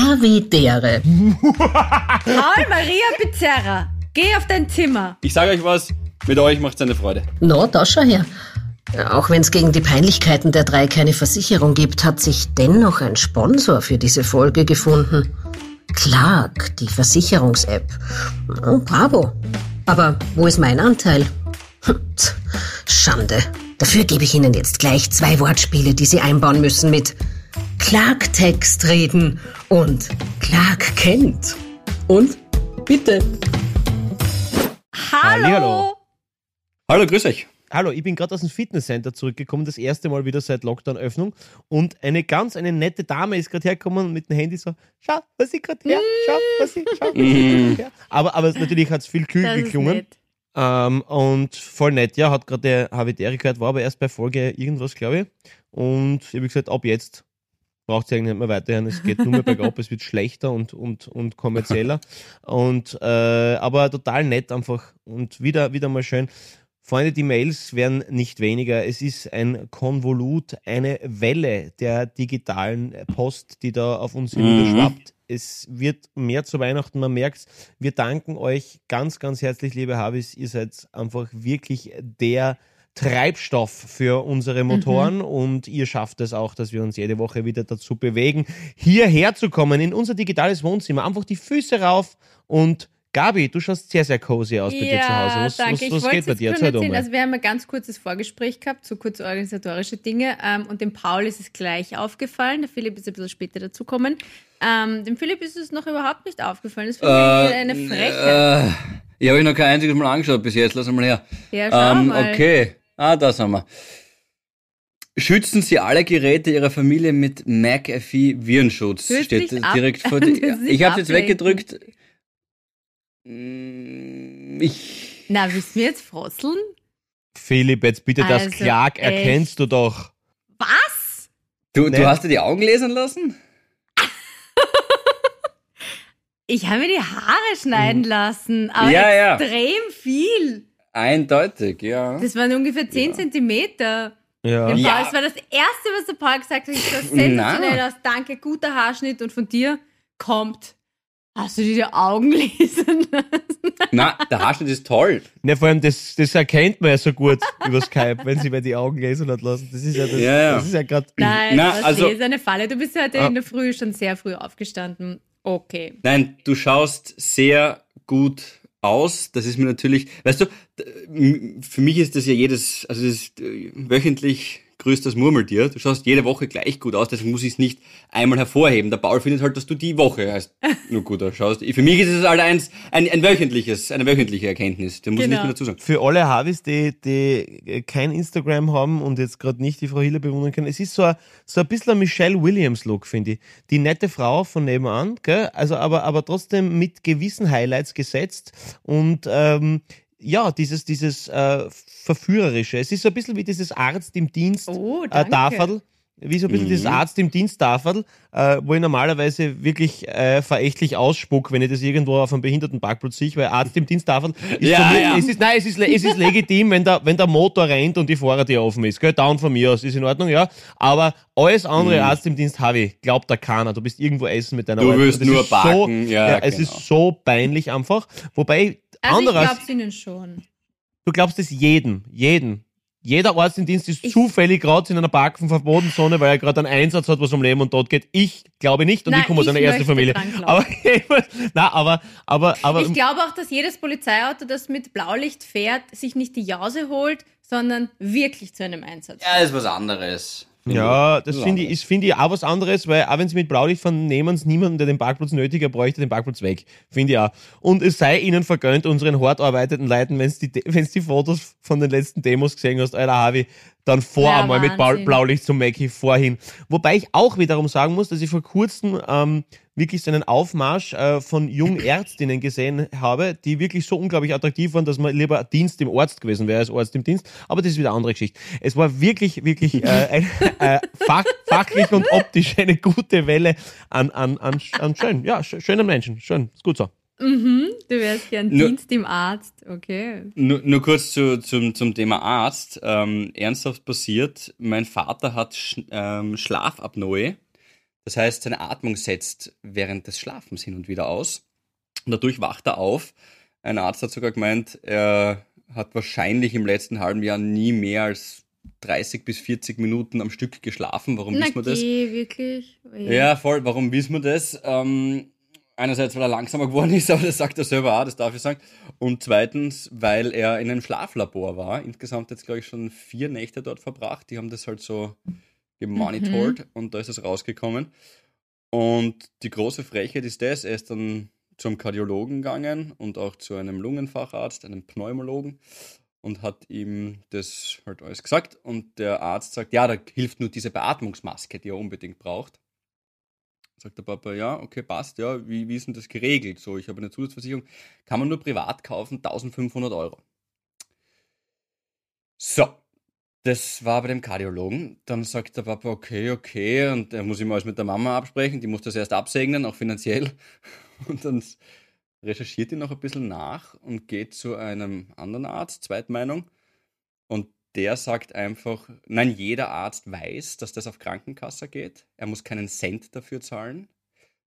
Havidere. Paul Maria Pizzerra, geh auf dein Zimmer. Ich sage euch was, mit euch macht's eine Freude. No, da schau her. Auch wenn es gegen die Peinlichkeiten der drei keine Versicherung gibt, hat sich dennoch ein Sponsor für diese Folge gefunden. Clark, die Versicherungs-App. Oh, bravo. Aber wo ist mein Anteil? Hm, Schande. Dafür gebe ich Ihnen jetzt gleich zwei Wortspiele, die Sie einbauen müssen mit Clark-Text reden und Clark kennt. Und bitte. Hallo. Hallihallo. Hallo, grüß euch. Hallo, ich bin gerade aus dem Fitnesscenter zurückgekommen, das erste Mal wieder seit Lockdown-Öffnung. Und eine ganz, eine nette Dame ist gerade hergekommen mit dem Handy so, schau, was ich gerade her, schau, was ich, schau, was ich grad her. Aber, aber natürlich hat es viel kühl geklungen. Ähm, und voll nett, ja, hat gerade der Havidere gehört, war aber erst bei Folge irgendwas, glaube ich. Und ich habe gesagt, ab jetzt braucht es eigentlich nicht mehr weiterhören, es geht nur mehr bergab, es wird schlechter und, und, und kommerzieller. Und, äh, aber total nett einfach und wieder, wieder mal schön. Freunde, die Mails werden nicht weniger. Es ist ein Konvolut, eine Welle der digitalen Post, die da auf uns hinüberschwappt. Es wird mehr zu Weihnachten, man merkt Wir danken euch ganz, ganz herzlich, liebe Habis. Ihr seid einfach wirklich der Treibstoff für unsere Motoren und ihr schafft es auch, dass wir uns jede Woche wieder dazu bewegen, hierher zu kommen, in unser digitales Wohnzimmer. Einfach die Füße rauf und Gabi, du schaust sehr, sehr cozy aus bei dir zu Hause. Was, danke. was, ich was wollte geht bei dir? Erzähl mal. Also wir haben ein ganz kurzes Vorgespräch gehabt, so kurz organisatorische Dinge. Ähm, und dem Paul ist es gleich aufgefallen. Der Philipp ist ein bisschen später dazukommen. Ähm, dem Philipp ist es noch überhaupt nicht aufgefallen. Das finde ich eine Frechheit. Äh, ich habe ich noch kein einziges Mal angeschaut bis jetzt. Lass mal her. ja, schau Ähm, mal. okay. Ah, da sind wir. Schützen Sie alle Geräte Ihrer Familie mit McAfee Virenschutz. Hört Steht sich das ab- direkt vor dir. Ich habe jetzt weggedrückt. Mm, Ich. Na, willst du mir jetzt frosseln? Philipp, jetzt bitte das Also, Clark echt. erkennst du doch. Was? Du, Nee. du hast dir die Augen lesen lassen? Ich habe mir die Haare schneiden lassen, aber Mhm. Ja, ja. extrem viel. Eindeutig, ja. Das waren ungefähr 10 Zentimeter. Ja. Dem Ja. Paul, Das war das Erste, was der Paul gesagt hat. Ich sah sensationell Na. aus. Danke, guter Haarschnitt. Und von dir kommt, hast du dir die Augen lesen lassen? Na, der Haarschnitt ist toll. Ne, vor allem, das, das erkennt man ja so gut über Skype, wenn sie mir die Augen lesen hat lassen. Das ist ja, das, Ja, ja. Das ist ja gerade. Nein, Na, was also- ist eine Falle. Du bist heute Ah. in der Früh schon sehr früh aufgestanden. Okay. Nein, du schaust sehr gut aus. Das ist mir natürlich, weißt du, für mich ist das ja jedes, also das ist äh, wöchentlich grüßt das Murmeltier. Du schaust jede Woche gleich gut aus, deswegen muss ich es nicht einmal hervorheben. Der Paul findet halt, dass du die Woche heißt nur gut ausschaust. Für mich ist es halt eins, ein, ein wöchentliches, eine wöchentliche Erkenntnis. Da muss ich Genau. nicht mehr dazu sagen. Für alle Harvis, die, die kein Instagram haben und jetzt gerade nicht die Frau Hille bewundern können, es ist so ein, so ein bisschen ein Michelle Williams-Look, finde ich. Die nette Frau von nebenan, gell? Also, aber, aber trotzdem mit gewissen Highlights gesetzt und ähm, ja, dieses, dieses äh, Verführerische. Es ist so ein bisschen wie dieses Arzt im Dienst Oh, äh. Tafel. Wie so ein bisschen Mhm. dieses Arzt im Dienst Tafel, äh, wo ich normalerweise wirklich äh, verächtlich ausspuck, wenn ich das irgendwo auf einem Behindertenparkplatz sehe, weil Arzt im Dienst Tafel ist Ja, für mich, ja. Es ist, nein, es ist, es ist legitim, wenn der, wenn der Motor rennt und die Fahrertür offen ist. Gell? Down von mir aus, ist in Ordnung, ja. Aber alles andere Mhm. Arzt im Dienst habe ich. Glaubt da keiner. Du bist irgendwo essen mit deiner Du Arbeit. das nur ist so, parken, ja, Es genau. ist so peinlich einfach. Wobei, Also ich andererseits, glaub's ihnen schon. du glaubst es jedem, jeden. Jeder Arzt im Dienst ist zufällig gerade in einer Parkenverbotenzone, weil er gerade einen Einsatz hat, was um Leben und Tod geht. Ich glaube nicht und Nein, ich komme aus ich einer ersten Familie. dran glauben. Aber, na, aber, aber, aber, Ich glaube auch, dass jedes Polizeiauto, das mit Blaulicht fährt, sich nicht die Jause holt, sondern wirklich zu einem Einsatz. Ja, ist was anderes. Ja, das finde ich, finde ich auch was anderes, weil auch wenn sie mit Blaulicht fahren, nehmen sie niemanden, der den Parkplatz nötig hat, bräuchte den Parkplatz weg. Finde ich auch. Und es sei ihnen vergönnt, unseren hart arbeitenden Leuten, wenn du die, wenn's die Fotos von den letzten Demos gesehen hast, Alter Harvey, dann vor Ja, einmal mit Blau- Wahnsinn. Blaulicht zum Mackie vorhin. Wobei ich auch wiederum sagen muss, dass ich vor kurzem ähm, wirklich so einen Aufmarsch äh, von jungen Ärztinnen gesehen habe, die wirklich so unglaublich attraktiv waren, dass man lieber Dienst im Arzt gewesen wäre als Arzt im Dienst. Aber das ist wieder eine andere Geschichte. Es war wirklich, wirklich äh, ein, äh, fach, fachlich und optisch eine gute Welle an, an, an, an schön, ja, sch- schönen Menschen. Schön, ist gut so. Mhm, du wärst gern Nur- Dienst im Arzt. Okay. Nur, nur kurz zu, zum, zum Thema Arzt. Ähm, ernsthaft passiert, mein Vater hat Sch ähm, Schlafapnoe. Das heißt, seine Atmung setzt während des Schlafens hin und wieder aus. Und dadurch wacht er auf. Ein Arzt hat sogar gemeint, er hat wahrscheinlich im letzten halben Jahr nie mehr als 30 bis 40 Minuten am Stück geschlafen. Warum Na, wissen wir das? wirklich? Je. Ja, voll. Warum wissen wir das? Ähm, einerseits, weil er langsamer geworden ist, aber das sagt er selber auch, das darf ich sagen. Und zweitens, weil er in einem Schlaflabor war. Insgesamt jetzt, glaube ich, schon vier Nächte dort verbracht. Die haben das halt so gemonitort und da ist es rausgekommen. Und die große Frechheit ist das, er ist dann zum Kardiologen gegangen und auch zu einem Lungenfacharzt, einem Pneumologen und hat ihm das halt alles gesagt. Und der Arzt sagt, ja, da hilft nur diese Beatmungsmaske, die er unbedingt braucht. Sagt der Papa, ja, okay, passt, ja, wie, wie ist denn das geregelt? So, ich habe eine Zusatzversicherung, kann man nur privat kaufen, 1500 Euro. So, das war bei dem Kardiologen. Dann sagt der Papa, okay, okay, und er muss immer alles mit der Mama absprechen, die muss das erst absegnen, auch finanziell. Und dann recherchiert ihn noch ein bisschen nach und geht zu einem anderen Arzt, Zweitmeinung. Und der sagt einfach, nein, jeder Arzt weiß, dass das auf Krankenkasse geht. Er muss keinen Cent dafür zahlen.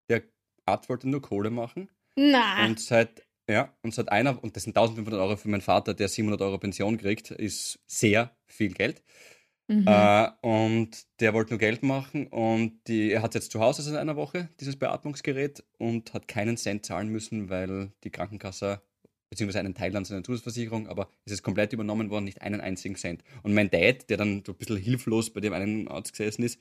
Der Arzt wollte nur Kohle machen. Na, Und seit, ja, und seit einer, und das sind 1500 Euro für meinen Vater, der 700 Euro Pension kriegt, ist sehr viel Geld. mhm. Äh, und der wollte nur Geld machen und die, er hat jetzt zu Hause seit einer Woche, dieses Beatmungsgerät, und hat keinen Cent zahlen müssen, weil die Krankenkasse, beziehungsweise einen Teil an seiner Zusatzversicherung, aber es ist komplett übernommen worden, nicht einen einzigen Cent. Und mein Dad, der dann so ein bisschen hilflos bei dem einen Arzt gesessen ist,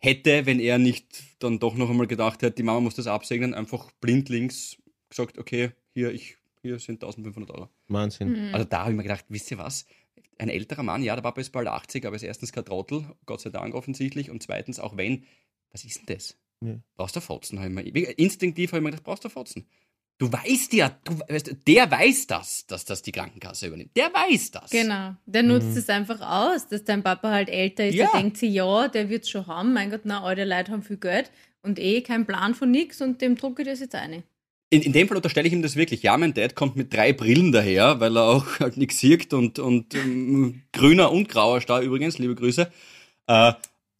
hätte, wenn er nicht dann doch noch einmal gedacht hätte, die Mama muss das absegnen, einfach blindlings gesagt, okay, hier, ich, hier sind 1500 Euro. Wahnsinn. Mhm. Also da habe ich mir gedacht, wisst ihr was? Ein älterer Mann, ja, der Papa ist bald 80, aber ist erstens kein Trottel, Gott sei Dank offensichtlich, und zweitens, auch wenn, was ist denn das? Ja. Brauchst du Fotzen? Hab ich mir, instinktiv habe ich mir gedacht, brauchst du Fotzen? Du weißt ja, du, weißt, der weiß das, dass das die Krankenkasse übernimmt. Der weiß das. Genau. Der nutzt Mhm. es einfach aus, dass dein Papa halt älter ist. Ja. Der denkt sich, ja, der wird schon haben. Mein Gott, na, alte Leute haben viel Geld und eh kein Plan von nix und dem drucke ich das jetzt eine. In, in dem Fall unterstelle ich ihm das wirklich. Ja, mein Dad kommt mit drei Brillen daher, weil er auch halt nichts sieht und, und ähm, grüner und grauer Star übrigens, liebe Grüße. Äh,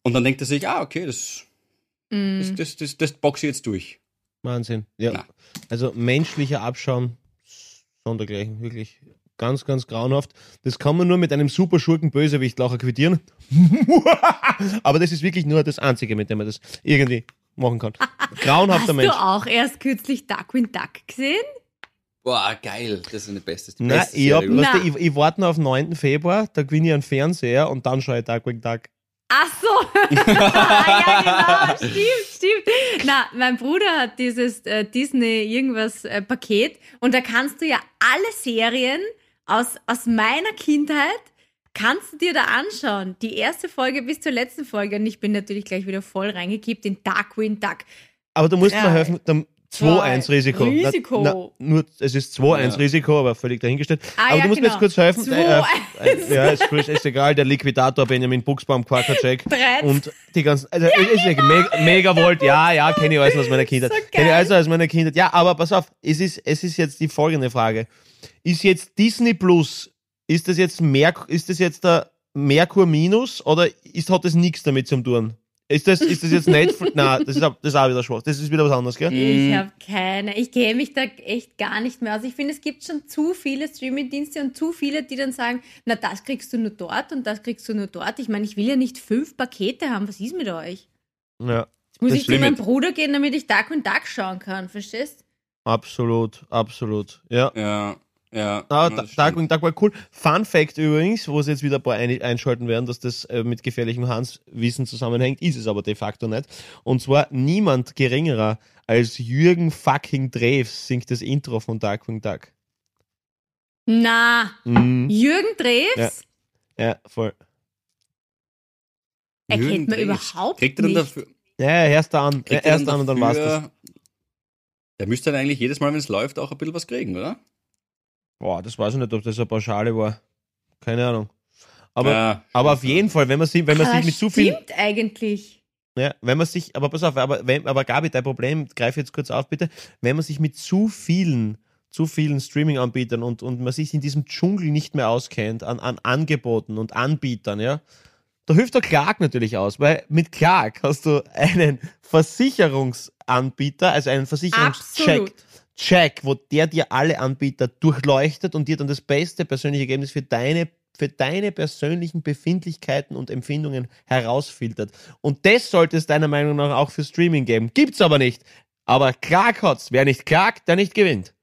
und dann denkt er sich, ah, okay, das, Mhm. das, das, das, das boxe ich jetzt durch. Wahnsinn. Ja. Na. Also menschlicher Abschaum, sondergleichen, wirklich. Ganz, ganz grauenhaft. Das kann man nur mit einem super schurken Bösewicht quittieren. Aber das ist wirklich nur das Einzige, mit dem man das irgendwie machen kann. Grauenhafter Hast Mensch. du auch erst kürzlich Darkwing Duck gesehen? Boah, geil. Das ist eine beste, die Nein, beste ich, hab, weißt du, ich, ich warte noch auf den 9. Februar, da gewinne ich einen Fernseher und dann schaue ich Darkwing Duck. Ach so. ja, genau. Stimmt, stimmt. Na, mein Bruder hat dieses äh, Disney irgendwas äh, Paket und da kannst du ja alle Serien aus, aus meiner Kindheit kannst du dir da anschauen. Die erste Folge bis zur letzten Folge und ich bin natürlich gleich wieder voll reingekippt in Darkwing Duck. Aber du musst Ja. mir helfen, dann 2-1 Risiko. Risiko. Na, na, nur, es ist 2-1 Ja. Risiko, aber völlig dahingestellt. Ah, aber ja, du musst mir genau. jetzt kurz helfen. 2-1. äh, ja, ist, ist, ist egal, der Liquidator Benjamin Buchsbaum, Quackercheck. Drei. Und die ganzen, also, ist, ist mega, mega Volt, ja, ja, kenne ich alles aus meiner Kindheit. So kenne ich alles aus meiner Kindheit. Ja, aber pass auf, es ist, es ist jetzt die folgende Frage. Ist jetzt Disney Plus, ist das jetzt mehr, ist das jetzt der Merkur Minus oder ist, hat das nichts damit zu tun? Ist das, ist das jetzt Netflix? Nein, das ist, auch- das ist auch wieder schwach. Das ist wieder was anderes, gell? Ich habe keine. Ich kenne mich da echt gar nicht mehr aus. Ich finde, es gibt schon zu viele Streamingdienste und zu viele, die dann sagen, na, das kriegst du nur dort und das kriegst du nur dort. Ich meine, ich will ja nicht fünf Pakete haben. Was ist mit euch? Ja. Jetzt muss Das ich zu meinem Bruder gehen, damit ich Dark und Duck schauen kann. Verstehst? Absolut, absolut. Ja. Ja, ja. Ah, ja, Da-. Darkwing Duck war cool. Fun Fact übrigens, wo sie jetzt wieder ein paar ein einschalten werden, dass das äh, mit gefährlichem Hans-Wissen zusammenhängt, ist es aber de facto nicht. Und zwar niemand geringerer als Jürgen fucking Drews singt das Intro von Darkwing Duck. Na, Mhm. Jürgen Drews? Ja, voll. Erkennt man Drews. überhaupt Kriegt er dann nicht. dafür, Ja, ja, erst an, kriegt ja, er erst an und dann war's das. Der müsste dann eigentlich jedes Mal, wenn es läuft, auch ein bisschen was kriegen, oder? Boah, das weiß ich nicht, ob das eine Pauschale war. Keine Ahnung. Aber, ja, aber auf jeden Fall, wenn man sich, wenn man Ah, sich mit zu viel, Stimmt eigentlich. Ja, wenn man sich, aber pass auf, aber, wenn, aber Gabi, dein Problem, greif jetzt kurz auf bitte, wenn man sich mit zu vielen, zu vielen Streaming-Anbietern und, und man sich in diesem Dschungel nicht mehr auskennt, an, an Angeboten und Anbietern, ja, da hilft der Clark natürlich aus, weil mit Clark hast du einen Versicherungsanbieter, also einen Versicherungscheck. Absolut. Check, wo der dir alle Anbieter durchleuchtet und dir dann das beste persönliche Ergebnis für deine, für deine persönlichen Befindlichkeiten und Empfindungen herausfiltert. Und das sollte es deiner Meinung nach auch für Streaming geben. Gibt's aber nicht. Aber Clark hat's. Wer nicht klagt, der nicht gewinnt.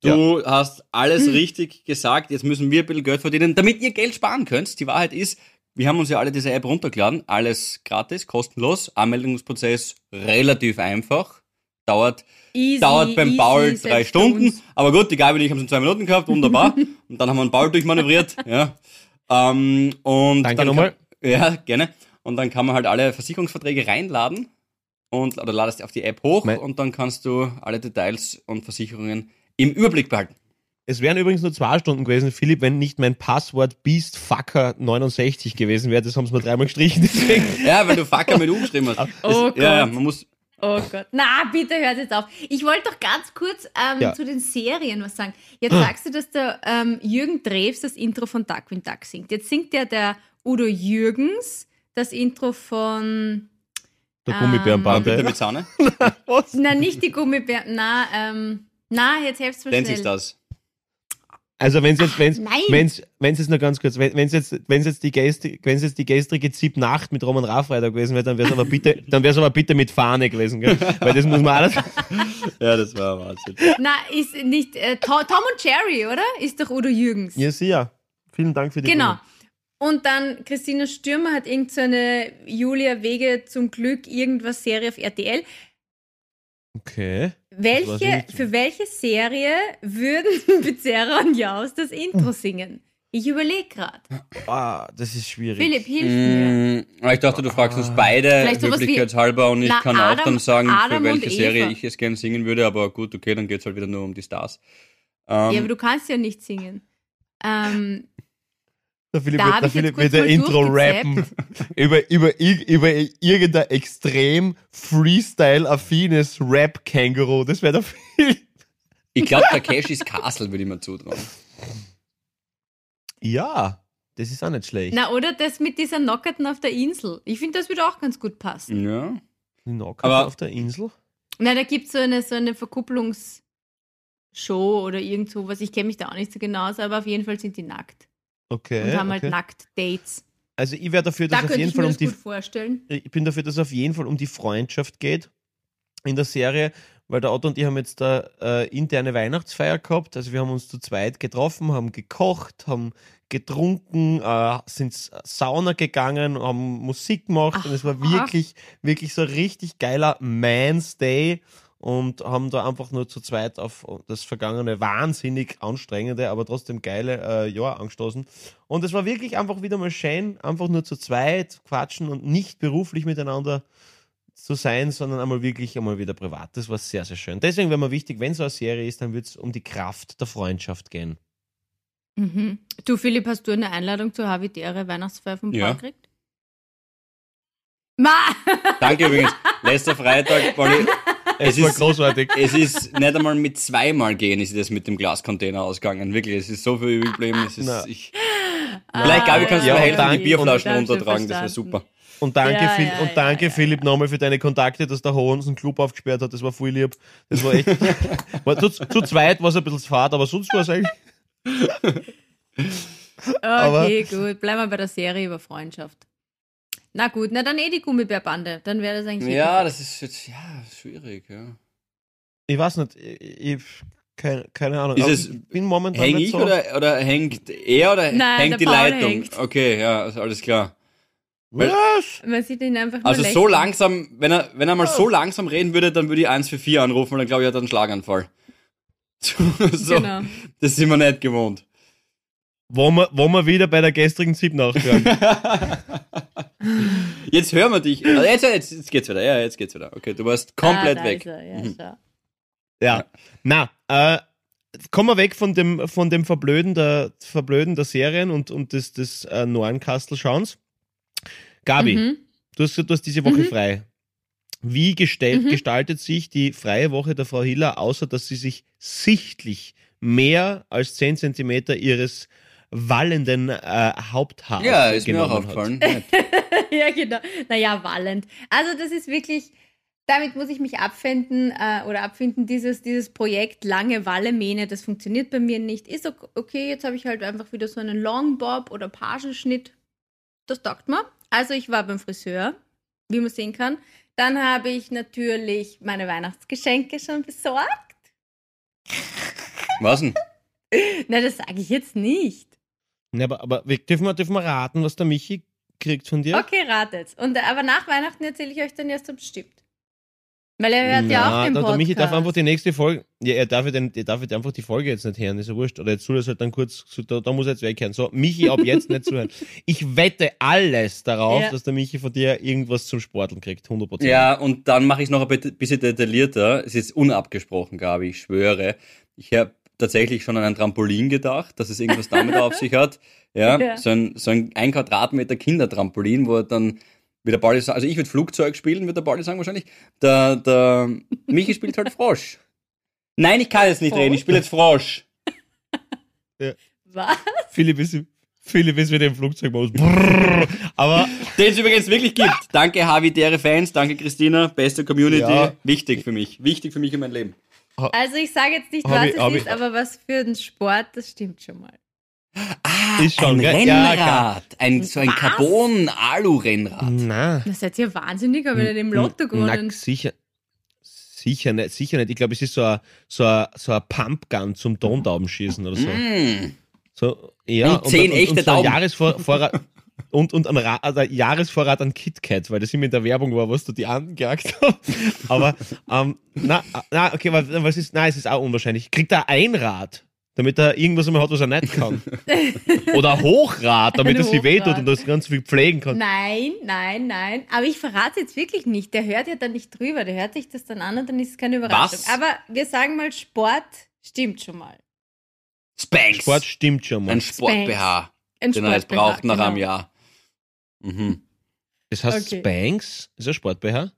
Du hast alles richtig gesagt. Jetzt müssen wir ein bisschen Geld verdienen, damit ihr Geld sparen könnt. Die Wahrheit ist, wir haben uns ja alle diese App runtergeladen. Alles gratis, kostenlos. Anmeldungsprozess relativ einfach. Dauert, Easy, dauert beim easy, Paul drei Stunden. Aber gut, die Gabi und ich haben es in zwei Minuten gehabt. Wunderbar. und dann haben wir einen Paul durchmanövriert. Ja. Ähm, und Danke dann nochmal. Kann, ja, gerne. Und dann kann man halt alle Versicherungsverträge reinladen. Und, oder ladest auf die App hoch Mein- und dann kannst du alle Details und Versicherungen im Überblick behalten. Es wären übrigens nur zwei Stunden gewesen, Philipp, wenn nicht mein Passwort BeastFucker69 gewesen wäre. Das haben sie mir dreimal gestrichen. Deswegen. Ja, weil du Fucker mit U geschrieben hast. Oh Das- Ja, ja, Gott. man muss. Oh Gott. Na, bitte hört jetzt auf. Ich wollte doch ganz kurz ähm, Ja. zu den Serien was sagen. Jetzt sagst du, dass der ähm, Jürgen Drews das Intro von Duckwin Duck singt. Jetzt singt ja der Udo Jürgens das Intro von. Der Ähm, Bitte Gummibärenbande. mit Sahne. Was? Na, nicht die Gummibären. Na, ähm. Na, jetzt helft's mir Nennt sich das. Also wenn's jetzt, wenn's, Nein. wenn's, wenn's jetzt nur ganz kurz, wenn, wenn's jetzt, wenn's jetzt die Gäste, wenn's jetzt die gestrige Zip-Nacht mit Roman Raffreiter gewesen wäre, dann wär's aber bitte, dann wär's aber bitte mit Fahne gewesen, gell? Weil das muss man alles. Ja, das war Wahnsinn. Na, ist nicht. Äh, Tom, und Jerry, oder? Ist doch Udo Jürgens. Ja, sicher. Vielen Dank für die Genau. Blumen. Und dann Christina Stürmer hat irgend so eine Julia Wege zum Glück irgendwas Serie auf RTL. Okay. Welche, für welche Serie würden Pizzerra und Jaus das Intro singen? Ich überlege gerade. Ah, das ist schwierig. Philipp, hilf mir. Mm, ich dachte, du fragst uns beide Vielleicht sowas wie- höflichkeitshalber und ich Na, kann Adam- auch dann sagen, Adam für welche Serie ich es gerne singen würde, aber gut, okay, dann geht's halt wieder nur um die Stars. Ähm, Ja, aber du kannst ja nicht singen. Ähm, Der Philipp, Da der ich jetzt Philipp kurz wird der mal Intro rappen. über, über, über irgendein extrem Freestyle-affines Rap-Känguru. Das wäre der Philipp. ich glaube, Takeshis Castle würde ich mir zutrauen. Ja, das ist auch nicht schlecht. na, oder das mit dieser Knockerten auf der Insel. Ich finde, das würde auch ganz gut passen. Ja. Die Aber- auf der Insel. Na, da gibt so eine, so eine Verkupplungsshow oder irgend sowas. Ich kenne mich da auch nicht so genau aus, aber auf jeden Fall sind die nackt. Okay. und haben halt okay. nackt Dates. Also ich wäre dafür, Da dass auf könnte jeden ich mir Fall um das die gut vorstellen. ich bin dafür, dass es auf jeden Fall um die Freundschaft geht in der Serie, weil der Otto und ich haben jetzt da äh, interne Weihnachtsfeier gehabt. Also wir haben uns zu zweit getroffen, haben gekocht, haben getrunken, äh, sind Sauna gegangen, haben Musik gemacht und es war Aha. wirklich, wirklich so ein richtig geiler Man's Day und haben da einfach nur zu zweit auf das vergangene wahnsinnig anstrengende, aber trotzdem geile äh, Jahr angestoßen. Und es war wirklich einfach wieder mal schön, einfach nur zu zweit quatschen und nicht beruflich miteinander zu sein, sondern einmal wirklich einmal wieder privat. Das war sehr, sehr schön. Deswegen wäre mir wichtig, wenn so eine Serie ist, dann wird es um die Kraft der Freundschaft gehen. Mhm. Du, Philipp, hast du eine Einladung zur Habitäre Weihnachtsfeier vom Ja. Paul gekriegt? Ma! Danke übrigens. Letzter Freitag, Pauli, Es, ist- großartig. es ist nicht einmal mit zweimal gehen, ist das mit dem Glascontainer ausgegangen. Wirklich, es ist so viel übrig geblieben. Es ist, ich, vielleicht, Gabi, kannst du ja, mir und helfen, dann- die Bierflaschen runtertragen, das wäre super. Und danke, Ja, Phil, ja, und danke ja, Philipp, nochmal für deine Kontakte, dass der Hohns einen Club aufgesperrt hat. Das war voll lieb. Das war echt. war, zu, zu zweit war es ein bisschen fad, aber sonst war es eigentlich. Aber- Okay, gut. Bleiben wir bei der Serie über Freundschaft. Na gut, na dann eh die Gummibärbande. Dann wäre das eigentlich. Ja, das ist jetzt, ja, schwierig, ja. Ich weiß nicht, ich, ich keine, keine Ahnung. Ist Aber es- ich bin momentan Häng ich so. oder, oder hängt er oder Nein, hängt die Paul Leitung? hängt. Okay, ja, also alles klar. Was? Man sieht ihn einfach nur Also so lächeln. langsam, wenn er, wenn er mal so langsam reden würde, dann würde ich 1 für 4 anrufen und dann glaube ich, er hat einen Schlaganfall. so, Genau. Das sind wir nicht gewohnt. Wo wir, wo wir wieder bei der gestrigen Zip nachhören. Jetzt hören wir dich. Also jetzt, jetzt, jetzt geht's wieder. Ja, jetzt geht's wieder. Okay, du warst komplett ah, weg. Er. Ja, Mhm. schau. Ja. Na, äh, kommen wir weg von dem, von dem Verblöden der, Verblöden der Serien und, und des, des äh, Nornkastel-Schauens. Gabi, Mhm. du, hast, du hast diese Woche Mhm. frei. Wie gestellt, Mhm. gestaltet sich die freie Woche der Frau Hiller, außer dass sie sich sichtlich mehr als 10 Zentimeter ihres wallenden äh, Haupthaars Ja, ist mir auch aufgefallen. Ja, genau. Naja, wallend. Also das ist wirklich, damit muss ich mich abfinden äh, oder abfinden, dieses, dieses Projekt lange Wallemähne, das funktioniert bei mir nicht. Ist ok- okay, jetzt habe ich halt einfach wieder so einen Longbob oder Pagenschnitt. Das taugt mir. Also ich war beim Friseur, wie man sehen kann. Dann habe ich natürlich meine Weihnachtsgeschenke schon besorgt. Was denn? Na, das sage ich jetzt nicht. Ja, aber, aber wir, dürfen, wir, dürfen wir raten, was der Michi kriegt von dir? Okay, ratet. Und, aber nach Weihnachten erzähle ich euch dann erst bestimmt. Weil er hört ja auch den der, Podcast. der Michi darf einfach die nächste Folge. Ja, er darf, den, er darf ja einfach die Folge jetzt nicht hören, ist ja wurscht. Oder jetzt soll er es halt dann kurz, so, da, da muss er jetzt weghören. So, Michi, ab jetzt nicht zuhören. Ich wette alles darauf, Ja. dass der Michi von dir irgendwas zum Sporteln kriegt. 100%. Ja, und dann mache ich es noch ein bisschen detaillierter. Es ist unabgesprochen, Gabi, ich schwöre. Ich habe tatsächlich schon an ein Trampolin gedacht, dass es irgendwas damit auf sich hat. Ja, Ja. So, ein, so ein ein Quadratmeter Kindertrampolin, wo er dann wie der sagt, also ich würde Flugzeug spielen, wird der Baldi sagen wahrscheinlich. Der, der Michi spielt halt Frosch. Nein, ich kann jetzt nicht reden, ich spiele jetzt Frosch. Was? Philipp ist, Philipp ist wieder im Flugzeugmodus. Brrr. Aber Den es übrigens wirklich gibt. Danke Havidere Fans, danke Christina, beste Community. Ja. Wichtig für mich, wichtig für mich in meinem Leben. Also ich sage jetzt nicht, was ich- es ist, ich- aber was für den Sport, das stimmt schon mal. Ah, Ist schon, ein gell? Ja, Rennrad. ein, so ein? Carbon-Alu-Rennrad. na, Das seid ihr wahnsinnig, aber nicht im Lotto na, gewonnen. sicher. Sicher nicht, sicher nicht. Ich glaube, es ist so ein, so ein, so ein Pumpgun zum Tontaubenschießen oder so. Mm. so ja, Und zehn echte so ein Tauben. Jahresvorrat, und, und ein, also Jahresvorrat an KitKat, weil das immer in der Werbung war, was du die angejagt hast. Aber, ähm, na, na, okay, was, ist, nein, es ist auch unwahrscheinlich. Kriegt er ein Rad, damit er irgendwas einmal hat, was er nicht kann? Oder ein Hochrad, damit er sich wehtut und das ganz viel pflegen kann. Nein, nein, nein. Aber ich verrate jetzt wirklich nicht. Der hört ja dann nicht drüber. Der hört sich das dann an und dann ist es keine Überraschung. Was? Aber wir sagen mal, Sport stimmt schon mal. Spanks. Sport stimmt schon mal. Ein Sport-BH, Ein den er jetzt braucht nach genau. einem Jahr. Mhm. Das heißt Okay. Spanks, ist ein Sport-BH?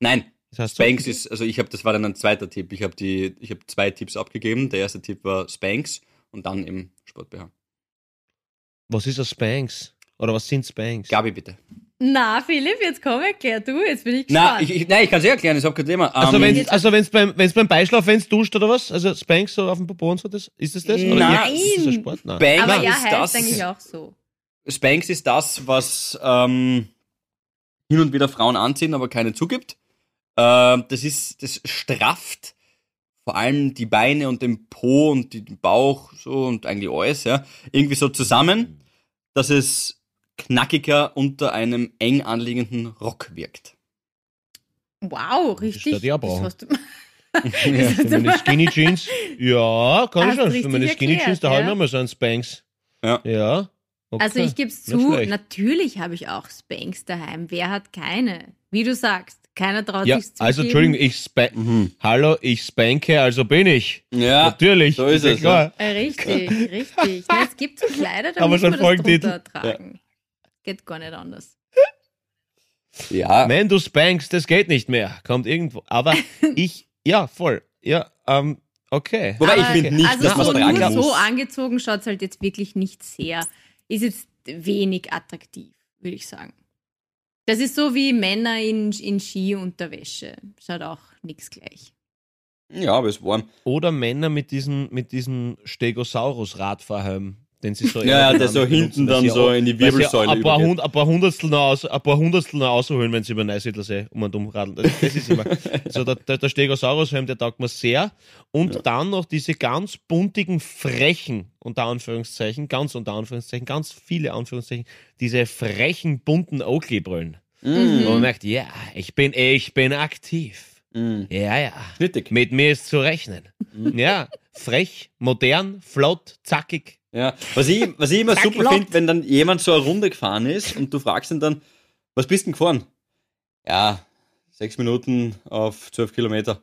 Nein, Das heißt so- Spanks ist, also ich habe, das war dann ein zweiter Tipp. Ich habe die, ich habe zwei Tipps abgegeben. Der erste Tipp war Spanks und dann eben Sport-BH. Was ist ein Spanks? Oder was sind Spanks? Gabi, bitte. Na, Philipp, jetzt komm, erklär du. Jetzt bin ich gespannt. Na, ich, ich, nein, ich kann es eh erklären, ist auch kein Thema. Also Ähm, wenn also wenn's beim wenn's beim Beischlaf wenn's duscht oder was? Also Spanks so auf dem Popo und so das ist das das? Oder Nein. Ist das ein Sport? Nein. Spanks aber ja, ist heißt das, eigentlich auch so. Spanks ist das, was ähm, hin und wieder Frauen anziehen, aber keine zugibt. Ähm, das ist, das strafft vor allem die Beine und den Po und den Bauch so und eigentlich alles, ja, irgendwie so zusammen, dass es knackiger unter einem eng anliegenden Rock wirkt. Wow, Das richtig. brauchen. hast du- Ja. Für meine Skinny Jeans. Ja, kann schon. Für meine Skinny erklärt, Jeans, da ja. mir mal so einen Spanks. Ja. Ja. Okay. Also ich gebe es zu, natürlich habe ich auch Spanks daheim. Wer hat keine? Wie du sagst, keiner traut Ja, sich's also zugeben. Entschuldigung, ich spa Mhm. Hallo, ich spanke, also bin ich. Ja, Natürlich. so ist ja es, klar. Äh, richtig, richtig. Na, es gibt so Kleider, da Aber muss schon man das drunter tragen. Geht gar nicht anders. ja. Wenn du spankst, das geht nicht mehr. Kommt irgendwo. Aber ich, ja, voll. Ja, ähm, okay. Wobei ich Aber- finde nicht, also dass man so, es tragen muss. so angezogen schaut es halt jetzt wirklich nicht sehr. Ist jetzt wenig attraktiv, würde ich sagen. Das ist so wie Männer in, in Ski-Unterwäsche. Schaut auch nichts gleich. Ja, aber es warm. Oder Männer mit diesen, mit Stegosaurus-Radfahrhelm, den sie so Ja, ja, der so hinten dann so auch- in die Wirbelsäule ein paar. Hund, ein paar Hundertstel noch aus, ein paar Hundertstel noch rausholen, wenn sie über Neusiedlersee um und um radeln. Das, das ist immer. so der, der, der Stegosaurus-Helm, der taugt mir sehr. Und dann noch diese ganz buntigen, frechen, unter Anführungszeichen, ganz unter Anführungszeichen, ganz viele Anführungszeichen, diese frechen, bunten Oakley-Brillen. Mm. Wo man merkt, ja, ich bin, ich bin aktiv. Mm. Ja, ja. Schnittig. Mit mir ist zu rechnen. Ja, frech, modern, flott, zackig. Ja, was ich, was ich immer Zack, super finde, wenn dann jemand so eine Runde gefahren ist und du fragst ihn dann, was bist denn gefahren? Ja, sechs Minuten auf zwölf Kilometer.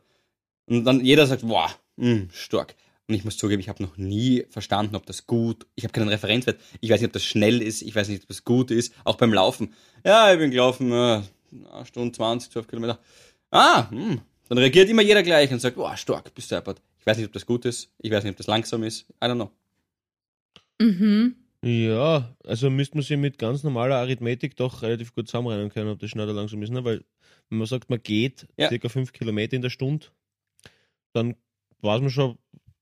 Und dann jeder sagt, boah, mh, stark. Und ich muss zugeben, ich habe noch nie verstanden, ob das gut, ich habe keinen Referenzwert, ich weiß nicht, ob das schnell ist, ich weiß nicht, ob das gut ist, auch beim Laufen. Ja, ich bin gelaufen, äh, Stunde 20, 12 Kilometer. Ah, hm. dann reagiert immer jeder gleich und sagt, boah, stark, bist du deppert. Ich weiß nicht, ob das gut ist, ich weiß nicht, ob das langsam ist, I don't know. Mhm. Ja, also müsste man sich mit ganz normaler Arithmetik doch relativ gut zusammenrennen können, ob das schnell oder langsam ist, ne? weil wenn man sagt, man geht Ja. circa fünf Kilometer in der Stunde, dann weiß man schon,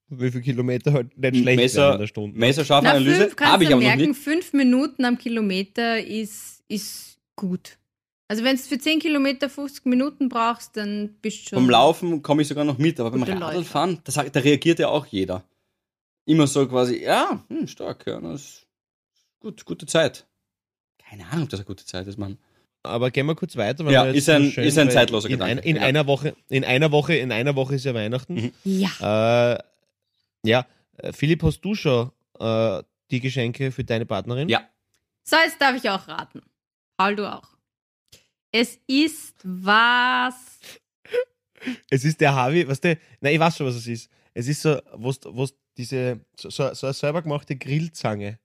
wie viele Kilometer halt nicht schlecht Messer- in der Stunde. Messerscharfe Na, Analyse habe ich aber noch merken, nicht. fünf Minuten am Kilometer ist, ist gut. Also wenn du für 10 Kilometer 50 Minuten brauchst, dann bist du schon... Beim Laufen komme ich sogar noch mit, aber beim Gute Radlfahren, das, da reagiert ja auch jeder. Immer so quasi, ja, hm, stark, ja, das ist gut, gute Zeit. Keine Ahnung, ob das eine gute Zeit ist, Mann. Aber gehen wir kurz weiter. Ja, wir jetzt ist ein- so schön, ist ein weil zeitloser in, Gedanke. Ein, in Ja. einer Woche, in einer Woche, in einer Woche ist ja Weihnachten. Mhm. Ja. Äh, ja, äh, Philipp, hast du schon äh, die Geschenke für deine Partnerin? Ja. So, jetzt darf ich auch raten. Paul, du auch. Es ist was... Es ist der Harvey, was der, nein, ich weiß schon, was es ist. Es ist so, was, was diese, so, so, so eine selber gemachte Grillzange.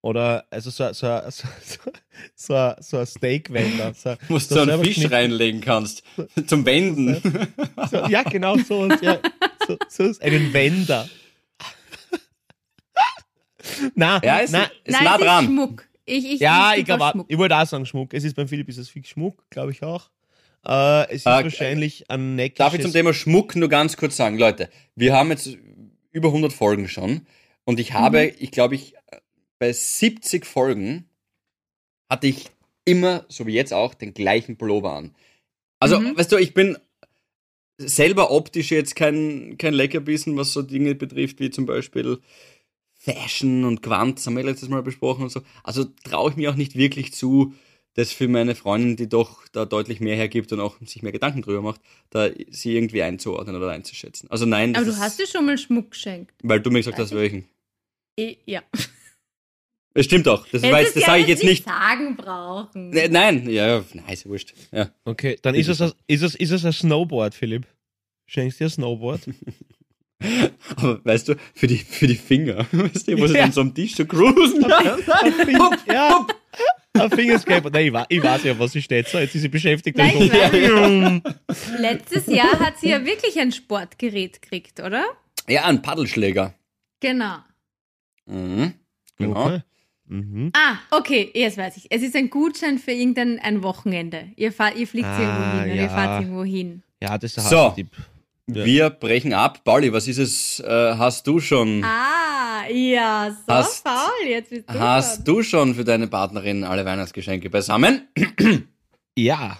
Oder, also so, so, so, so, so, so ein Steakwender. So, Wo du so so einen Fisch geschnitten. reinlegen kannst. Zum Wenden. So, ja, genau so. Ja, so, so ist einen Wender. na, Ja, ist, na, ist Nein, nah es ist dran. Schmuck. Ich, ich, ja, ich, ich glaube, ich wollte auch sagen Schmuck. Es ist beim Philipp ist es fix Schmuck, glaube ich auch. Äh, es ist Äh, wahrscheinlich ein neckisches... Darf ich zum Thema Schmuck nur ganz kurz sagen, Leute, wir haben jetzt über 100 Folgen schon und ich habe, Mhm. ich glaube, ich bei 70 Folgen hatte ich immer, so wie jetzt auch, den gleichen Pullover an. Also, Mhm. weißt du, ich bin selber optisch jetzt kein, kein Leckerbissen, was so Dinge betrifft, wie zum Beispiel Fashion und Quant, das haben wir letztes Mal besprochen und so. Also traue ich mir auch nicht wirklich zu, das für meine Freundin, die doch da deutlich mehr hergibt und auch sich mehr Gedanken drüber macht, da sie irgendwie einzuordnen oder einzuschätzen. Also nein, das Aber du hast dir schon mal Schmuck geschenkt. weil du mir gesagt Weiß hast, ich. welchen. Eh, Ja. Es stimmt auch, das, weiß, Hättest das ja sage ich jetzt nicht. sagen brauchen. Ne, Nein, ja, ja, nein, ist ja wurscht. Ja. Okay, dann ist es, ein- ist, es, ist es ein Snowboard, Philipp. Schenkst dir ein Snowboard? Aber weißt du, für die, für die Finger, weißt du, wo sie Ja. dann so am Tisch so cruisen. Ein Finger, ja, ein Fingerskate. Nein, ich weiß, ich weiß ja, was sie steht. So, jetzt ist sie beschäftigt. Nein, Ja. Letztes Jahr hat sie ja wirklich ein Sportgerät gekriegt, oder? Ja, ein Paddelschläger. Genau. Mhm. Genau. Okay. Mhm. Ah, okay, jetzt weiß ich. Es ist ein Gutschein für irgendein ein Wochenende. Ihr, fahr, ihr fliegt Ah, irgendwo hin oder ja. ihr fahrt irgendwo hin. Ja, das ist ein So. Tipp. Ja. Wir brechen ab. Pauli, was ist es? Äh, hast du schon, Ah, ja, so Hast- faul, jetzt bist du hast dran. du schon für deine Partnerin alle Weihnachtsgeschenke beisammen? Ja.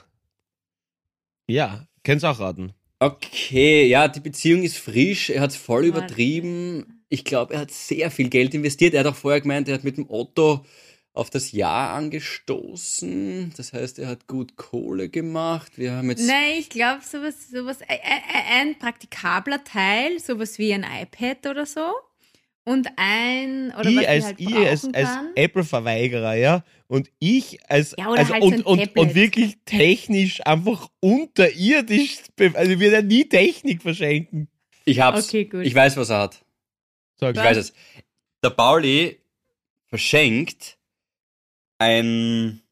Ja, kannst auch raten. Okay, ja, die Beziehung ist frisch. Er hat voll Warte. übertrieben. Ich glaube, er hat sehr viel Geld investiert. Er hat auch vorher gemeint, er hat mit dem Otto auf das Jahr angestoßen. Das heißt, er hat gut Kohle gemacht. Wir haben jetzt. Nein, ich glaube, sowas, sowas, ein, praktikabler Teil, sowas wie ein iPad oder so. Und ein, oder was ich die als, halt ich als, als. Apple-Verweigerer, ja. Und ich als, Ja, oder also, halt so und, ein und, und wirklich technisch einfach unterirdisch, also ich würde ja nie Technik verschenken. Ich hab's. Okay, gut. Ich weiß, was er hat. Sag, Ich weiß es. Der Pauli verschenkt ein.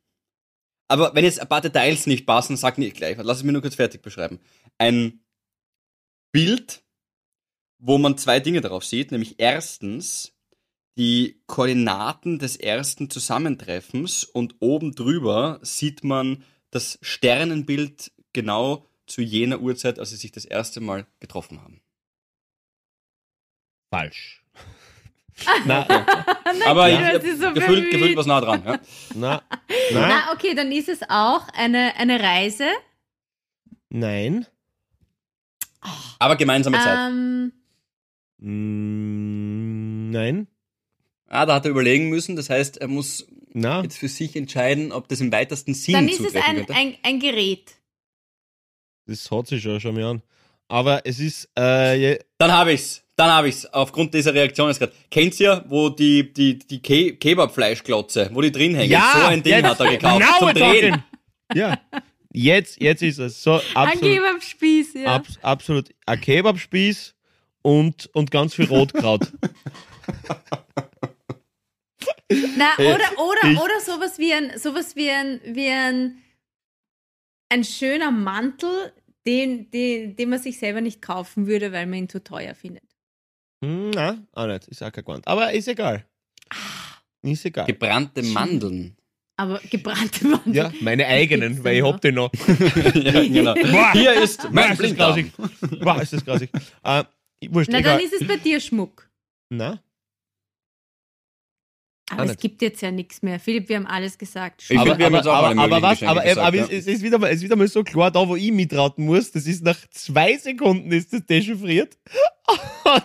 Aber wenn jetzt ein paar Details nicht passen, sag nicht gleich. Lass es mir nur kurz fertig beschreiben. Ein Bild, wo man zwei Dinge darauf sieht, nämlich erstens die Koordinaten des ersten Zusammentreffens und oben drüber sieht man das Sternenbild genau zu jener Uhrzeit, als sie sich das erste Mal getroffen haben. falsch. na, Nein, Aber dich so gefühlt, gefühlt was nah dran. Ja? na, na, Na, okay, dann ist es auch eine, eine Reise. nein. Aber gemeinsame Zeit. Ähm, Mm, nein. Ah, da hat er überlegen müssen. Das heißt, er muss Na, jetzt für sich entscheiden, ob das im weitesten Sinn dann ist es ein, ein, ein Gerät. das hat sich schon, schon mal an. Aber es ist, äh, Dann habe ich's. Dann habe ich's. Aufgrund dieser Reaktion jetzt gerade. Kennt ihr, wo die, die, die Ke Kebabfleischklotze, wo die drin hängen? so ein Ding jetzt- hat er gekauft. Now zum Drehen. Ja, jetzt, jetzt ist es. So, Ein absolut, Kebabspieß, ja. abs, absolut. Ein Kebabspieß und, und ganz viel Rotkraut. Na, oder, oder, ich- oder sowas wie ein, sowas wie ein, wie ein, ein schöner Mantel, den, den, den man sich selber nicht kaufen würde, weil man ihn zu teuer findet. Hm, Na, auch nicht. Ist auch kein Gewand. Aber ist egal. Ist egal. Gebrannte Mandeln. Aber gebrannte Mandeln. Ja, meine eigenen, weil ich hab den noch. ja, genau. Hier ist Boah, mein ist das grausig. Boah, ist das grausig. Äh, wurscht, Na, egal. dann ist es bei dir Schmuck. Na? Aber es gibt jetzt ja nichts mehr. Philipp, wir haben alles gesagt. Ich aber, find, wir haben aber, aber, aber was? Aber, gesagt, aber ja. es, ist wieder mal, es ist wieder mal so klar, da wo ich mitraten muss, das ist nach zwei Sekunden ist das dechiffriert. Und,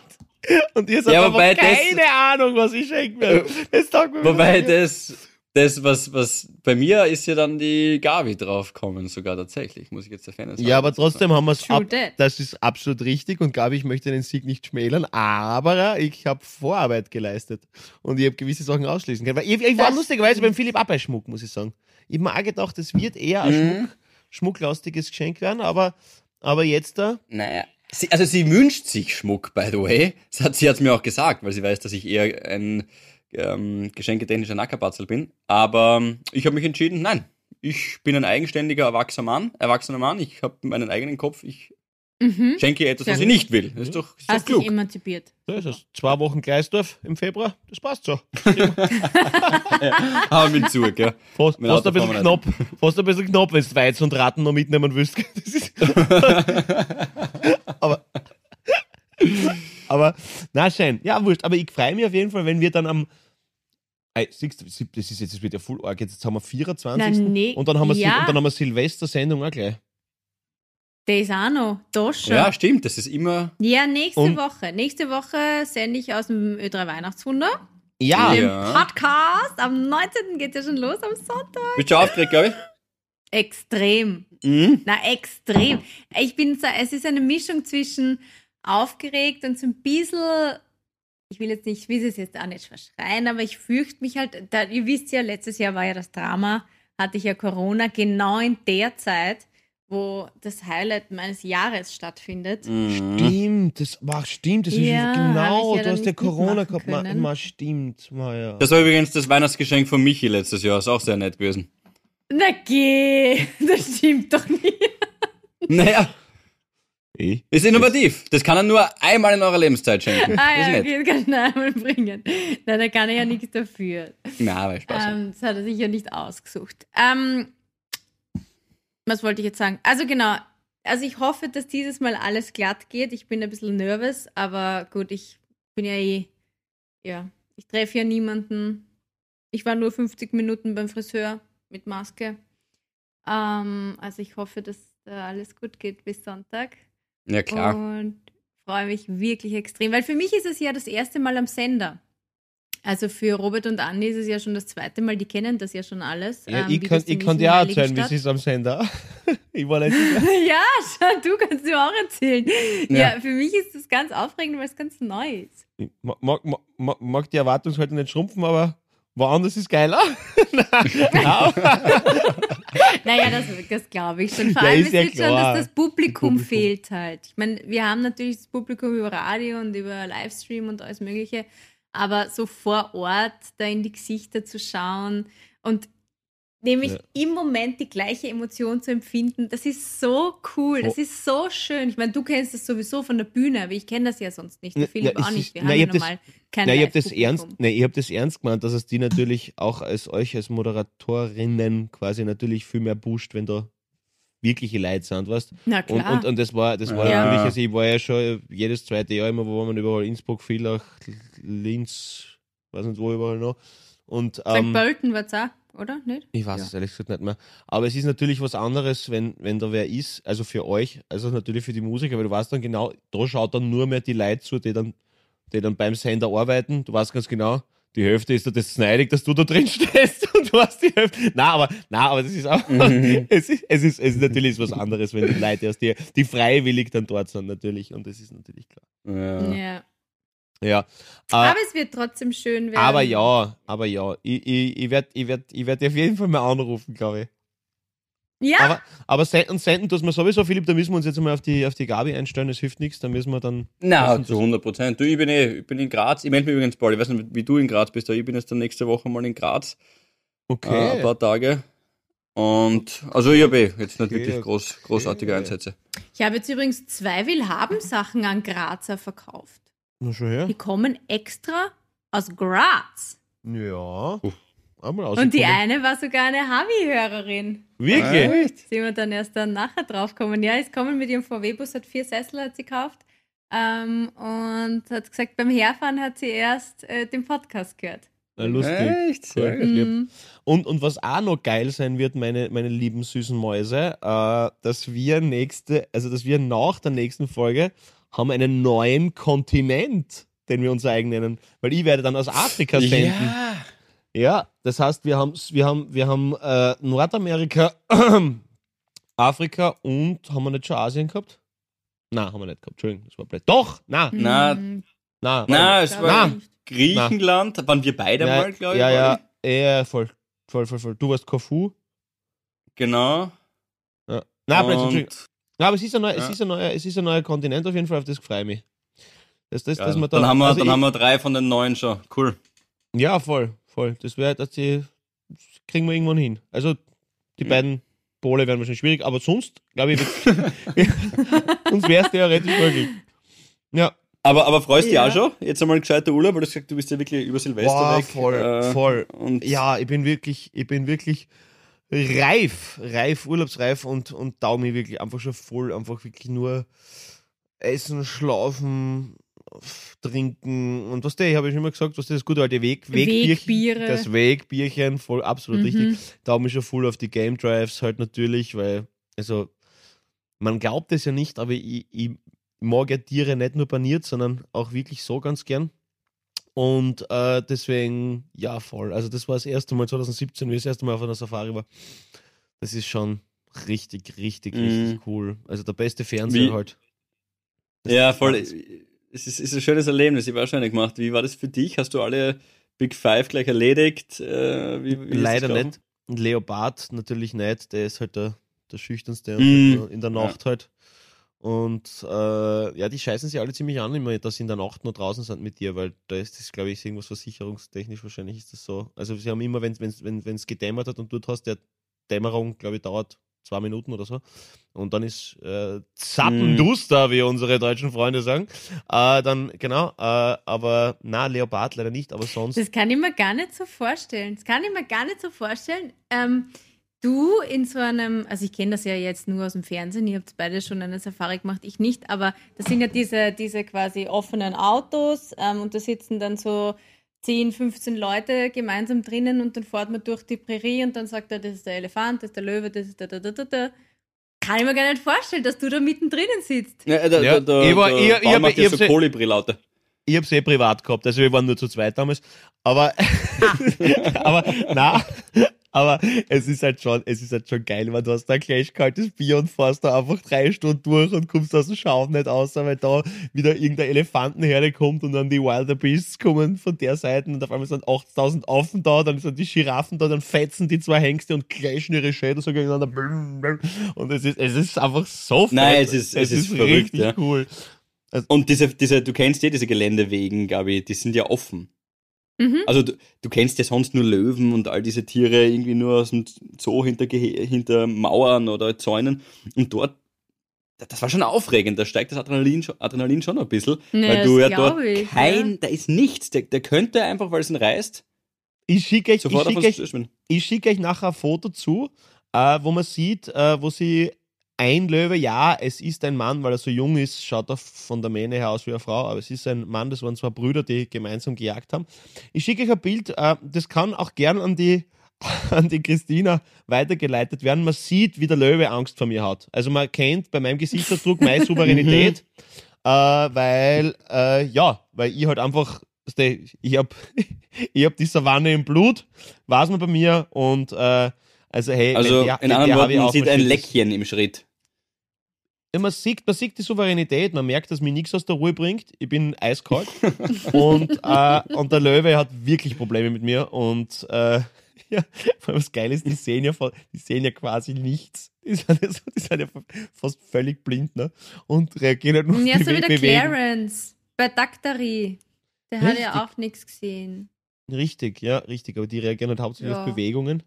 und ihr habt Ja, aber wobei das- keine Ahnung, was ich schenken werde. Das taugt mir Wobei das, das was, was bei mir ist ja dann die Gavi draufkommen, sogar tatsächlich, muss ich jetzt der Fan sagen. Ja, aber trotzdem haben wir es ab. that. Das ist absolut richtig und Gabi, ich möchte den Sieg nicht schmälern, aber ich habe Vorarbeit geleistet und ich habe gewisse Sachen ausschließen können. Weil ich, ich war Das lustigerweise beim Philipp auch bei Schmuck, muss ich sagen. Ich habe mir auch gedacht, es wird eher ein Mhm. Schmuck, schmucklastiges Geschenk werden, aber, aber jetzt da, Naja. Sie, also sie wünscht sich Schmuck, by the way. Das hat, sie hat mir auch gesagt, weil sie weiß, dass ich eher ein ähm, geschenketechnischer Nackerbatzel bin. Aber ähm, ich habe mich entschieden, nein. Ich bin ein eigenständiger erwachsener Mann, erwachsener Mann. Ich habe meinen eigenen Kopf. Ich Mhm. schenke etwas, Sehr was ich nicht will. Das ist doch, ist doch Hast dich klug. emanzipiert. so ist es. Zwei Wochen Gleisdorf im Februar, das passt so. Aber mit Zug, ja. Fast, fast, ein, bisschen knapp, wir fast ein bisschen knapp, wenn du Weizen und Ratten noch mitnehmen willst. Aber, aber, na schön. Ja, wurscht. Aber ich freue mich auf jeden Fall, wenn wir dann am. Ey, siehst du, das ist jetzt das wird ja voll arg. Jetzt haben wir 24. Na, nee. und, dann haben wir, Ja. und dann haben wir Silvester-Sendung auch gleich. Der ist auch noch. Da schon. Ja, Ja, stimmt. Das ist immer. nächste Und- Woche. Nächste Woche sende ich aus dem Ö3 Weihnachtswunder. Ja, Dem Ja. Podcast. Am 19. geht ja schon los, am Sonntag. Bist du schon aufgeregt, glaube ich? Extrem. Mhm. Na, extrem. Ich bin so, es ist eine Mischung zwischen aufgeregt und so ein bisschen, ich will jetzt nicht, ich will es jetzt auch nicht verschreien, aber ich fürchte mich halt, da, ihr wisst ja, letztes Jahr war ja das Drama, hatte ich ja Corona, genau in der Zeit, wo das Highlight meines Jahres stattfindet. Mhm. stimmt. Das war stimmt. Das ist Ja, genau. hab ich ja du hast ja Corona gehabt. Ma, können. ma, stimmt. Ma, ja. Das war übrigens das Weihnachtsgeschenk von Michi letztes Jahr. Ist auch sehr nett gewesen. Na geh, das stimmt doch nicht. Naja, Eh? ist innovativ. Das kann er nur einmal in eurer Lebenszeit schenken. Ah ja, okay, das kann ich noch einmal bringen. Nein, da kann er ja nichts dafür. Na, aber Spaß. Ähm, das hat er sich ja nicht ausgesucht. Ähm, was wollte ich jetzt sagen? Also genau, also ich hoffe, dass dieses Mal alles glatt geht. Ich bin ein bisschen nervös, aber gut, ich bin ja eh, ja, ich treffe ja niemanden. Ich war nur 50 Minuten beim Friseur mit Maske. Ähm, also ich hoffe, dass da alles gut geht bis Sonntag. Ja, klar. Und freue mich wirklich extrem, weil für mich ist es ja das erste Mal am Sender. Also für Robert und Andi ist es ja schon das zweite Mal, die kennen das ja schon alles. Ja, ähm, ich kann, ich kann dir auch erzählen, wie es ist am Sender. ich war letztes. Ja, schau, du kannst dir auch erzählen. Ja. Ja. für mich ist das ganz aufregend, weil es ganz neu ist. Ich mag, mag, mag, mag die Erwartungshaltung nicht schrumpfen, aber woanders ist geiler. Nein. Naja, das, das glaube ich schon. Vor Ja, allem ist ja jetzt schon, klar. dass das Publikum, Publikum. fehlt halt. Ich meine, wir haben natürlich das Publikum über Radio und über Livestream und alles Mögliche, aber so vor Ort da in die Gesichter zu schauen und nämlich Ja. im Moment die gleiche Emotion zu empfinden, das ist so cool, das Oh. ist so schön. Ich meine, du kennst das sowieso von der Bühne, aber ich kenne das ja sonst nicht. Der Philipp ja, auch nicht. Wir na, haben ich ja normal kein Nein, ich habe das ernst, nein, ich habe das ernst gemeint, dass es die natürlich auch als euch als Moderatorinnen quasi natürlich viel mehr pusht, wenn da wirkliche Leute sind, weißt Na und, klar. und, und das war, das war Ja. natürlich, also ich war ja schon jedes zweite Jahr immer, wo man überall Innsbruck, Villach, Linz, weiß nicht wo überall noch. Und St. ähm, Pölten war es auch, oder? Nicht? ich weiß Ja. es ehrlich gesagt nicht mehr. Aber es ist natürlich was anderes, wenn, wenn da wer ist, also für euch, also natürlich für die Musiker, weil du weißt dann genau, da schaut dann nur mehr die Leute zu, die dann, die dann beim Sender arbeiten. Du weißt ganz genau, die Hälfte ist dir das sneidig, dass du da drin stehst und du hast die Hälfte. Na, aber, na, aber das ist auch, Mhm. es, ist, es, ist, es ist natürlich was anderes, wenn die Leute aus die, die freiwillig dann dort sind, natürlich. Und das ist natürlich klar. Ja. Ja. Ja. Äh, Aber es wird trotzdem schön werden. aber ja, aber ja, ich, ich, ich werde ich werd, ich werd dich auf jeden Fall mal anrufen, glaube ich. Ja, Aber, aber senden, senden tut man sowieso, Philipp, da müssen wir uns jetzt mal auf die, auf die Gabi einstellen, das hilft nichts, da müssen wir dann. Na, zu das- 100 Prozent. Du, ich bin, eh, ich bin in Graz. Ich melde mich übrigens bald. Ich weiß nicht, wie du in Graz bist, aber ich bin jetzt dann nächste Woche mal in Graz. Äh, ein Okay. paar Tage. Und, also ich habe eh jetzt nicht Okay, wirklich groß, großartige okay. Einsätze. ich habe jetzt übrigens zwei Willhaben-Sachen an Grazer verkauft. Na schon her. Die kommen extra aus Graz. Ja. Einmal Und die eine war sogar eine Havi-Hörerin. Wirklich? Echt? Sind wir dann erst dann nachher draufgekommen. Ja, ist kommen mit ihrem VW-Bus, hat vier Sessel hat sie gekauft. Ähm, und hat gesagt, beim Herfahren hat sie erst äh, den Podcast gehört. Na, lustig. Echt? Sehr Cool. Mhm. Und, und was auch noch geil sein wird, meine, meine lieben süßen Mäuse, äh, dass wir nächste, also dass wir nach der nächsten Folge haben einen neuen Kontinent, den wir unser eigen nennen. Weil ich werde dann aus Afrika senden. Ja. Ja, das heißt, wir haben, wir haben, wir haben äh, Nordamerika, Afrika und haben wir nicht schon Asien gehabt? Nein, haben wir nicht gehabt. Entschuldigung, das war blöd. Doch, na, Na, Mhm, na, Na, es war ich nicht. Griechenland, waren wir beide ja, mal, glaube ich. ja, ja, ja, voll, voll, voll, voll. Du warst Corfu. Genau. Ja. Nein, Blödsinn, Entschuldigung. Aber es ist, ein neuer, es, Ja. ist ein neuer, es ist ein neuer Kontinent auf jeden Fall, auf das freue ich mich. Das, das, ja, dass wir da, dann, haben wir, also dann ich, haben wir drei von den neun schon. Cool. Ja, voll, voll. Das wäre, dass die kriegen wir irgendwann hin. Also die Mhm. beiden Pole wären wahrscheinlich schwierig, aber sonst, glaube ich, sonst wäre es theoretisch möglich. Ja, Aber, aber freust du Ja. dich auch schon? Jetzt einmal gescheiter Urlaub, weil du hast gesagt, du bist ja wirklich über Silvester Boah, weg. voll, äh, voll. Und Ja, ich bin wirklich, ich bin wirklich reif, reif, urlaubsreif und, und tau mich wirklich einfach schon voll, einfach wirklich nur essen, schlafen, trinken und was der, ich habe schon immer gesagt, was das gute alte Weg, Wegbierchen, Wegbiere. das Wegbierchen, voll absolut Mhm. richtig. Mich schon voll auf die Game Drives halt natürlich, weil, also, man glaubt es ja nicht, aber ich, ich mag ja Tiere nicht nur paniert, sondern auch wirklich so ganz gern. Und äh, deswegen, ja, voll. Also, das war das erste Mal 2017, wie ich das erste Mal auf einer Safari war. Das ist schon richtig, richtig, Mhm. richtig cool. Also, der beste Fernseher Wie- halt. Das ja, voll. Es ist, ist ein schönes Erlebnis. Ich habe auch schon gemacht. Wie war das für dich? Hast du alle Big Five gleich erledigt? Äh, wie, wie Leider nicht. Und Leopard natürlich nicht. Der ist halt der, der schüchternste Mhm. und in der Nacht halt. Und äh, ja, die scheißen sich alle ziemlich an, immer, dass sie in der Nacht nur draußen sind mit dir, weil da ist das, glaube ich, irgendwas versicherungstechnisch wahrscheinlich ist das so. Also sie haben immer, wenn es wenn, wenn's gedämmert hat und du hast, der Dämmerung, glaube ich, dauert zwei Minuten oder so. Und dann ist äh, zappenduster, wie unsere deutschen Freunde sagen. Äh, dann, genau, äh, aber na, Leopard leider nicht, aber sonst. Das kann ich mir gar nicht so vorstellen. Das kann ich mir gar nicht so vorstellen. Ähm, du in so einem, also ich kenne das ja jetzt nur aus dem Fernsehen, ihr habt beide schon eine Safari gemacht, ich nicht, aber das sind ja diese, diese quasi offenen Autos ähm, und da sitzen dann so 10, 15 Leute gemeinsam drinnen und dann fährt man durch die Prärie und dann sagt er, das ist der Elefant, das ist der Löwe, das ist der, da, da, da, da. Kann ich mir gar nicht vorstellen, dass du da mittendrin sitzt. Ja, der, Ja, der, der, ich war- ich- ich hab- ich so Kolibri-Laute. Ich habe es eh privat gehabt, also wir waren nur zu zweit damals. Aber, aber, na, aber es ist halt schon, es ist halt schon geil, weil du hast da gleich kaltes Bier und fährst da einfach drei Stunden durch und kommst aus dem Schaum nicht raus, weil da wieder irgendein Elefantenherde kommt und dann die Wildebeests kommen von der Seite und auf einmal sind 8000 Affen da, dann sind die Giraffen da, dann fetzen die zwei Hengste und kreischen ihre Schädel so gegeneinander. Und es ist, es ist einfach so Nein, fett. es ist- es ist verrückt, richtig ja. cool. Und diese, diese, du kennst ja diese Geländewegen, glaube ich, die sind ja offen. Mhm. Also du, du kennst ja sonst nur Löwen und all diese Tiere irgendwie nur aus dem Zoo hinter, Gehe- hinter Mauern oder Zäunen. Und dort, da- das war schon aufregend, da steigt das Adrenalin schon, Adrenalin schon ein bisschen, Ja, weil du ja dort ich, kein, ja. da ist nichts, der, der könnte einfach, weil es ihn reißt, Ich schicke euch, ich schicke euch, ich schicke euch nachher ein Foto zu, äh, wo man sieht, äh, wo sie ein Löwe, ja, es ist ein Mann, weil er so jung ist, schaut er von der Mähne her aus wie eine Frau, aber es ist ein Mann, das waren zwei Brüder, die gemeinsam gejagt haben. Ich schicke euch ein Bild, äh, das kann auch gern an die, an die Christina weitergeleitet werden. Man sieht, wie der Löwe Angst vor mir hat. Also man kennt bei meinem Gesichtsausdruck meine Souveränität, äh, weil, äh, ja, weil ich halt einfach, ich hab, ich hab die Savanne im Blut, weiß man bei mir und äh, also hey, Also der- in anderen Worten, man sieht ein Leckchen im Schritt. Ja, man, sieht, man sieht die Souveränität, man merkt, dass mich nichts aus der Ruhe bringt. Ich bin eiskalt. und, äh, und der Löwe hat wirklich Probleme mit mir. Und äh, ja, vor allem was geil ist, die sehen ja, die sehen ja quasi nichts. Die sind ja, so, die sind ja fast völlig blind ne? und reagieren halt nur auf Ja, so wie der Bewegung. Clarence bei Daktari. Der hat ja Richtig. auch nichts gesehen. Richtig, ja, richtig. Aber die reagieren halt hauptsächlich auf Ja. Bewegungen.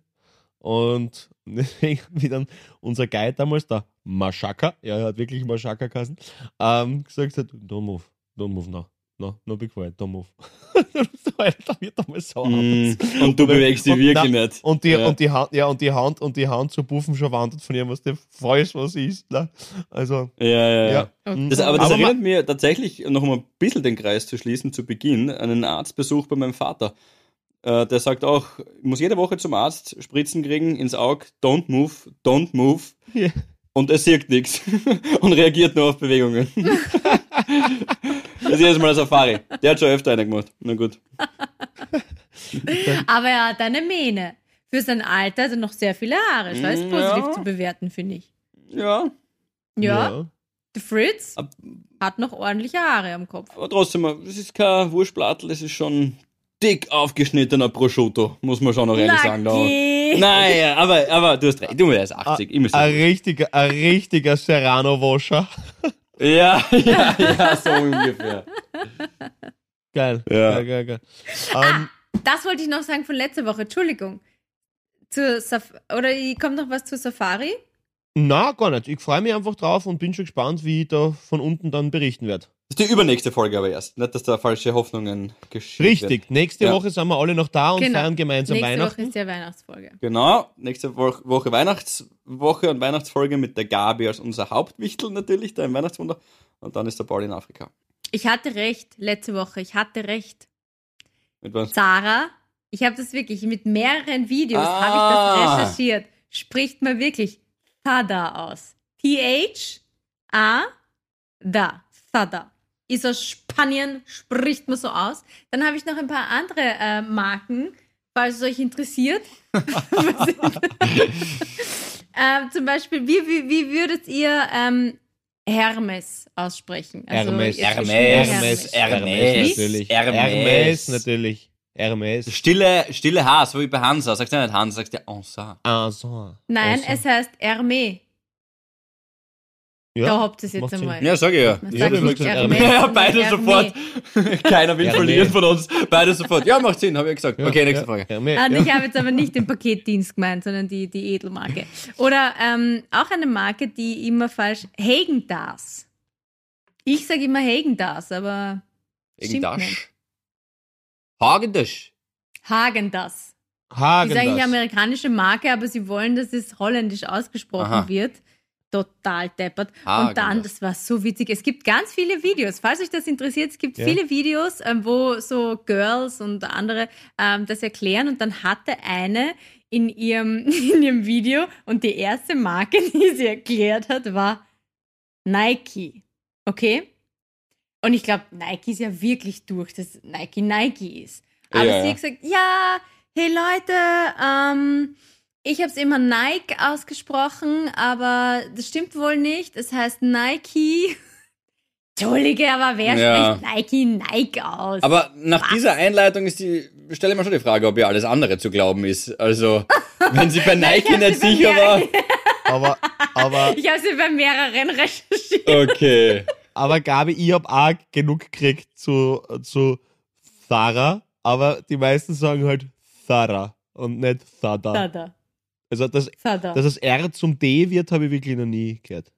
Und deswegen, wie dann unser Guide damals, der Mashaka, ja, er hat wirklich Mashaka geheißen, ähm, gesagt hat, don't move, don't move now. no, no be quiet, don't move. da wird einmal so Mm, und du bewegst dich wirklich na- nicht. Und die, ja. und die Hand, ja, und die Hand, und die Hand zu buffen schon wandert von ihr, was der falsch was ist. Ne? Also, ja, ja, ja. ja. Das, aber das Aber erinnert mir tatsächlich, noch mal ein bisschen den Kreis zu schließen, zu Beginn, einen Arztbesuch bei meinem Vater. Äh, der sagt auch, ich muss jede Woche zum Arzt Spritzen kriegen ins Auge, don't move, don't move. Ja. Und er sieht nichts und reagiert nur auf Bewegungen. das ist jedes Mal eine Safari. Der hat schon öfter einen gemacht. Na gut. Aber er hat eine Mähne. Für sein Alter hat er noch sehr viele Haare. Das ist positiv ja. zu bewerten, finde ich. Ja, Ja, der Fritz Ab- hat noch ordentliche Haare am Kopf. aber trotzdem, es ist kein Wurstplattel, es ist schon dick aufgeschnittener Prosciutto, muss man schon noch ehrlich sagen. Da. Naki. Naja, aber, aber du hast recht, du bist 80. Ich muss ein richtiger, ein richtiger Serrano-Wascher. Ja, ja, ja, so ungefähr. Geil. Ja. Geil, geil, geil. Ähm, Das wollte ich noch sagen von letzter Woche. Entschuldigung. Zur Saf oder kommt noch was zur Safari? Na, gar nicht. Ich freue mich einfach drauf und bin schon gespannt, wie ich da von unten dann berichten werde. Das ist die übernächste Folge aber erst. Nicht, dass da falsche Hoffnungen geschieht. Richtig. Nächste Ja. Woche sind wir alle noch da und Genau. feiern gemeinsam Nächste Woche Weihnachten. ist ja Weihnachtsfolge. Genau, nächste Woche, Woche Weihnachtswoche und Weihnachtsfolge mit der Gabi als unser Hauptwichtel natürlich, da im Weihnachtswunder. Und dann ist der Paul in Afrika. Ich hatte recht letzte Woche. Ich hatte recht. Mit was? Sarah, ich habe das wirklich mit mehreren Videos Ah. habe ich das recherchiert. Spricht man wirklich Thada aus. T-H-A da. Thada. Ist aus Spanien, spricht man so aus. Dann habe ich noch ein paar andere äh, Marken, falls es euch interessiert. ähm, zum Beispiel, wie, wie, wie würdet ihr ähm, Hermes aussprechen? Hermes. jetzt Hermes. Hermes. Hermes. Hermes natürlich. Hermes. Hermes natürlich. Hermes. Stille, stille H, so wie bei Hansa. Sagst du nicht Hansa, sagst du Hansa. Ah, so. Nein, Also. es heißt Hermes. Da Ja, habt ihr es jetzt einmal. Ja, sag ich ja. Ich sagt hab immer nicht gesagt, Hermes, Hermes. Ja, beide Hermes. sofort. Keiner will Hermes. verlieren von uns. Beide sofort. Ja, macht Sinn, habe ich gesagt. Ja, okay, nächste ja, Frage. Hermes, Ah, und ja. Ich habe jetzt aber nicht den Paketdienst gemeint, sondern die, die Edelmarke. Oder ähm, auch eine Marke, die immer falsch. Hagen-Dazs. Ich sage immer Hagen-Dazs, aber stimmt Irgendwas. Nicht. Hagendasch. Hagen-Dazs. Hagen Ist eigentlich eine das. amerikanische Marke, aber sie wollen, dass es holländisch ausgesprochen Aha. wird. Total deppert. Hagen Und dann, das. das war so witzig. Es gibt ganz viele Videos. Falls euch das interessiert, es gibt Ja. viele Videos, ähm, wo so Girls und andere ähm, das erklären. Und dann hatte eine in ihrem, in ihrem Video und die erste Marke, die sie erklärt hat, war Nike. Okay? Und ich glaube, Nike ist ja wirklich durch, dass Nike Nike ist. Aber Ja, sie ja. hat gesagt, ja, hey Leute, ähm, ich habe es immer Nike ausgesprochen, aber das stimmt wohl nicht. Es heißt Nike. Entschuldige, aber wer Ja. spricht Nike Nike aus? Aber nach Was? dieser Einleitung ist die, stelle ich mir schon die Frage, ob ihr alles andere zu glauben ist. Also, wenn sie bei Nike nicht sicher war. Aber, aber, ich habe sie bei mehreren recherchiert. Okay. Aber Gabi, ich hab auch genug gekriegt zu, zu Zara, aber die meisten sagen halt Zara und nicht Zada. Sada. Also, dass, Sada. dass das R zum D wird, habe ich wirklich noch nie gehört.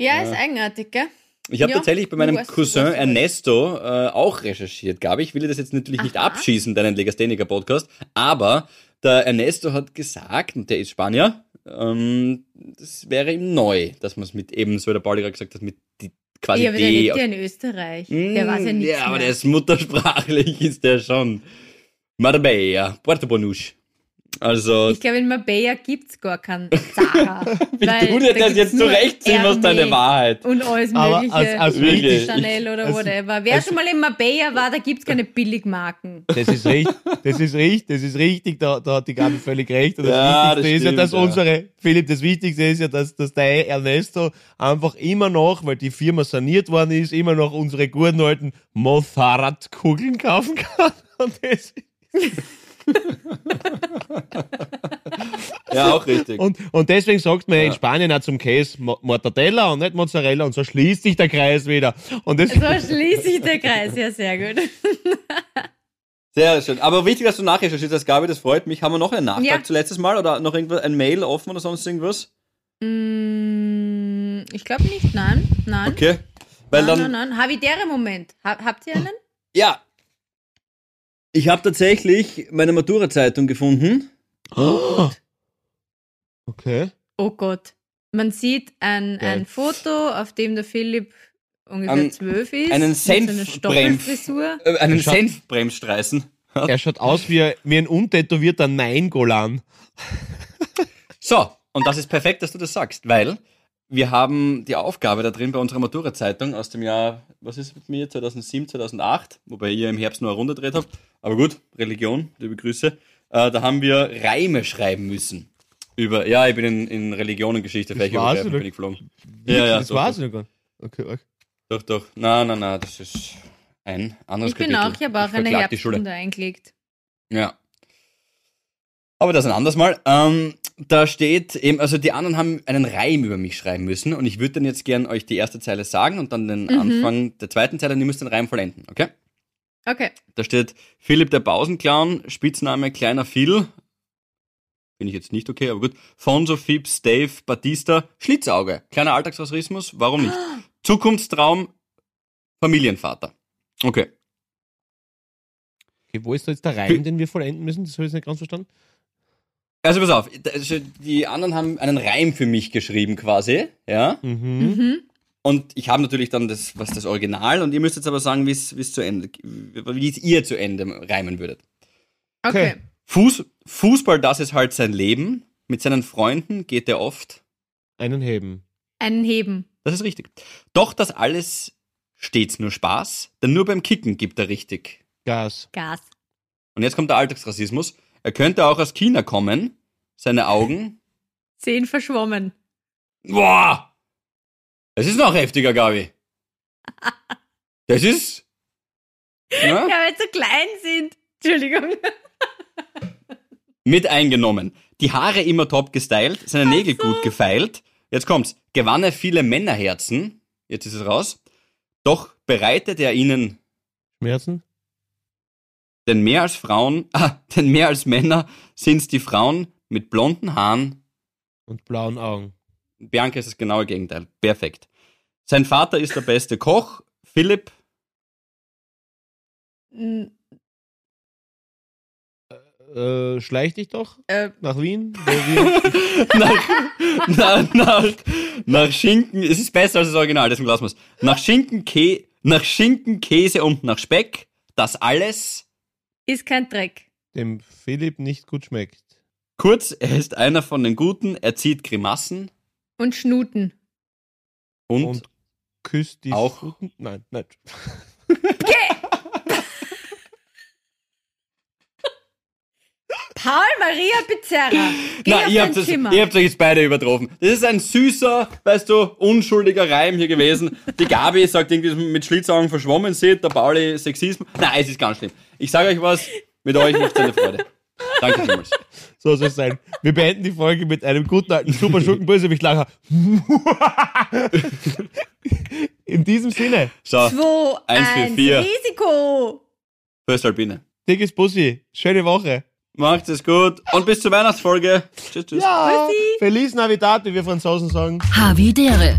ja, Ja. ist eigenartig, gell? Ich habe Ja, tatsächlich bei meinem Cousin weißt. Ernesto äh, auch recherchiert, Gabi. Ich will das jetzt natürlich nicht Aha. abschießen, deinen Legastheniker-Podcast, aber der Ernesto hat gesagt, und der ist Spanier, ähm, das wäre ihm neu, dass man es mit eben, so wie der Pauli gerade gesagt hat, mit die, quasi Ja, aber der lebt ja in Österreich. der weiß ja Mm, nichts Ja, aber mehr. der ist muttersprachlich, ist der schon. Marbella, Puerto Bonouche. Also, Ich glaube, in Marbella gibt es gar keinen Zara. wie du dir das jetzt zurechtziehen musst, deine Wahrheit. Und alles Aber mögliche. als- als Wirklich. Chanel oder als- whatever. Wer als- schon mal in Marbella war, da gibt es keine Billigmarken. Das ist richtig, das ist richtig, das ist richtig, da, da hat die Gabi völlig recht. Und das Ja, Wichtigste das ist ja, dass stimmt, ja. unsere, Philipp, das Wichtigste ist ja, dass, dass der Ernesto einfach immer noch, weil die Firma saniert worden ist, immer noch unsere guten alten Mozzarella-Kugeln kaufen kann. Und das, Ja, auch richtig. und, und deswegen sagt man ja. in. Spanien auch zum Käse Mo- Mortadella und nicht Mozzarella und so schließt sich der Kreis wieder. Und das, So schließt sich der Kreis. Ja, sehr gut. Sehr schön. Aber wichtig, dass du nachrecherchiert hast, Gabi, das freut mich. Haben wir noch einen Nachtrag Ja. zu letztes Mal oder noch irgendwas, ein Mail offen oder sonst irgendwas? Mm, ich glaube nicht, nein. Nein. Okay. Weil Nein, dann, nein, nein. Havidere Moment. Ha habt ihr einen? ja. Ich habe tatsächlich meine Matura-Zeitung gefunden. Okay. Oh Gott. Man sieht ein, Geil. ein Foto, auf dem der Philipp ungefähr An- zwölf ist. einen mit so einer Senfbrem- Stoppelfrisur. Äh, einen Senfbremsstreißen. Er schaut aus wie, wie ein untätowierter Nein-Golan. So, und das ist perfekt, dass du das sagst, weil wir haben die Aufgabe da drin bei unserer Matura-Zeitung aus dem Jahr, was ist mit mir, 2007, 2008, wobei ihr im Herbst nur eine Runde gedreht habt. Aber gut, Religion, liebe Grüße. Äh, da haben wir Reime schreiben müssen. Über, ja, ich bin in, in Religion und Geschichte Das war's, fähig oder? bin ich geflogen. Wirklich? Ja, ja, das doch, war's doch. ja gar nicht. Okay, arg. Doch, doch. Na, na, na, das ist ein anderes Ich bin Kapitel. auch, ich habe auch eine die Schule. Herbststunde eingelegt. Ja. Aber das ein anderes Mal. Ähm, da steht eben, also die anderen haben einen Reim über mich schreiben müssen und ich würde dann jetzt gern euch die erste Zeile sagen und dann den Mhm. Anfang der zweiten Zeile und ihr müsst den Reim vollenden, okay? Okay. Da steht Philipp der Pausenclown, Spitzname Kleiner Phil. Bin ich jetzt nicht okay, aber gut. Fonso, Phipps, Dave, Batista, Schlitzauge. Kleiner Alltagsrassismus, warum nicht? Zukunftstraum, Familienvater. Okay. Okay, wo ist da jetzt der Reim, den wir vollenden müssen? Das habe ich jetzt nicht ganz verstanden. Also pass auf, also die anderen haben einen Reim für mich geschrieben quasi, ja. Mhm. Mhm. Und ich habe natürlich dann das, was das Original und ihr müsst jetzt aber sagen, wie es wie es zu Ende, wie es ihr zu Ende reimen würdet. Okay. Okay. Fuß, Fußball, das ist halt sein Leben. Mit seinen Freunden geht er oft. Einen heben. Einen heben. Das ist richtig. Doch das alles stets nur Spaß, denn nur beim Kicken gibt er richtig. Gas. Gas. Und jetzt kommt der Alltagsrassismus. Er könnte auch aus China kommen. Seine Augen. Zehn verschwommen. Boah! Das ist noch heftiger, Gabi. Das ist. Ja? Ja, weil sie so klein sind. Entschuldigung. Mit eingenommen. Die Haare immer top gestylt, seine Nägel gut gefeilt. Jetzt kommt's. Gewann er viele Männerherzen. Jetzt ist es raus. Doch bereitet er ihnen Schmerzen? Denn mehr als Frauen, ah, denn mehr als Männer sind's die Frauen mit blonden Haaren. Und blauen Augen. Bianca ist das genaue Gegenteil. Perfekt. Sein Vater ist der beste Koch. Philipp, Mm, Äh, schleich dich doch Äh, nach Wien. wir- nach, nach, nach, nach Schinken, es ist besser als das Original, deswegen lassen wir's. Nach Schinken, Kä nach Schinken, Käse und nach Speck, das alles. Ist kein Dreck. dem Philipp nicht gut schmeckt. Kurz, er ist einer von den Guten, er zieht Grimassen Und Schnuten. und, Und küsst die Auch- Pfoten- Nein, nein. Paul Maria Pizzerra. Geh Na, ihr habt, das, ihr habt euch jetzt beide übertroffen. Das ist ein süßer, weißt du, unschuldiger Reim hier gewesen. Die Gabi sagt irgendwie, dass man mit Schlitzaugen verschwommen sieht, der Pauli Sexismus. Nein, es ist ganz schlimm. Ich sage euch was, mit euch macht's eine Freude. Danke vielmals. So soll es sein. Wir beenden die Folge mit einem guten alten super schurken bösewicht lacher In diesem Sinne, So, 2, Eins für 1, vier. Risiko. Fürst Alpine. dickes Bussi, schöne Woche. Macht es gut und bis zur Weihnachtsfolge. Tschüss, tschüss. Ja. Feliz Navidad, wie wir Franzosen sagen. Havidere.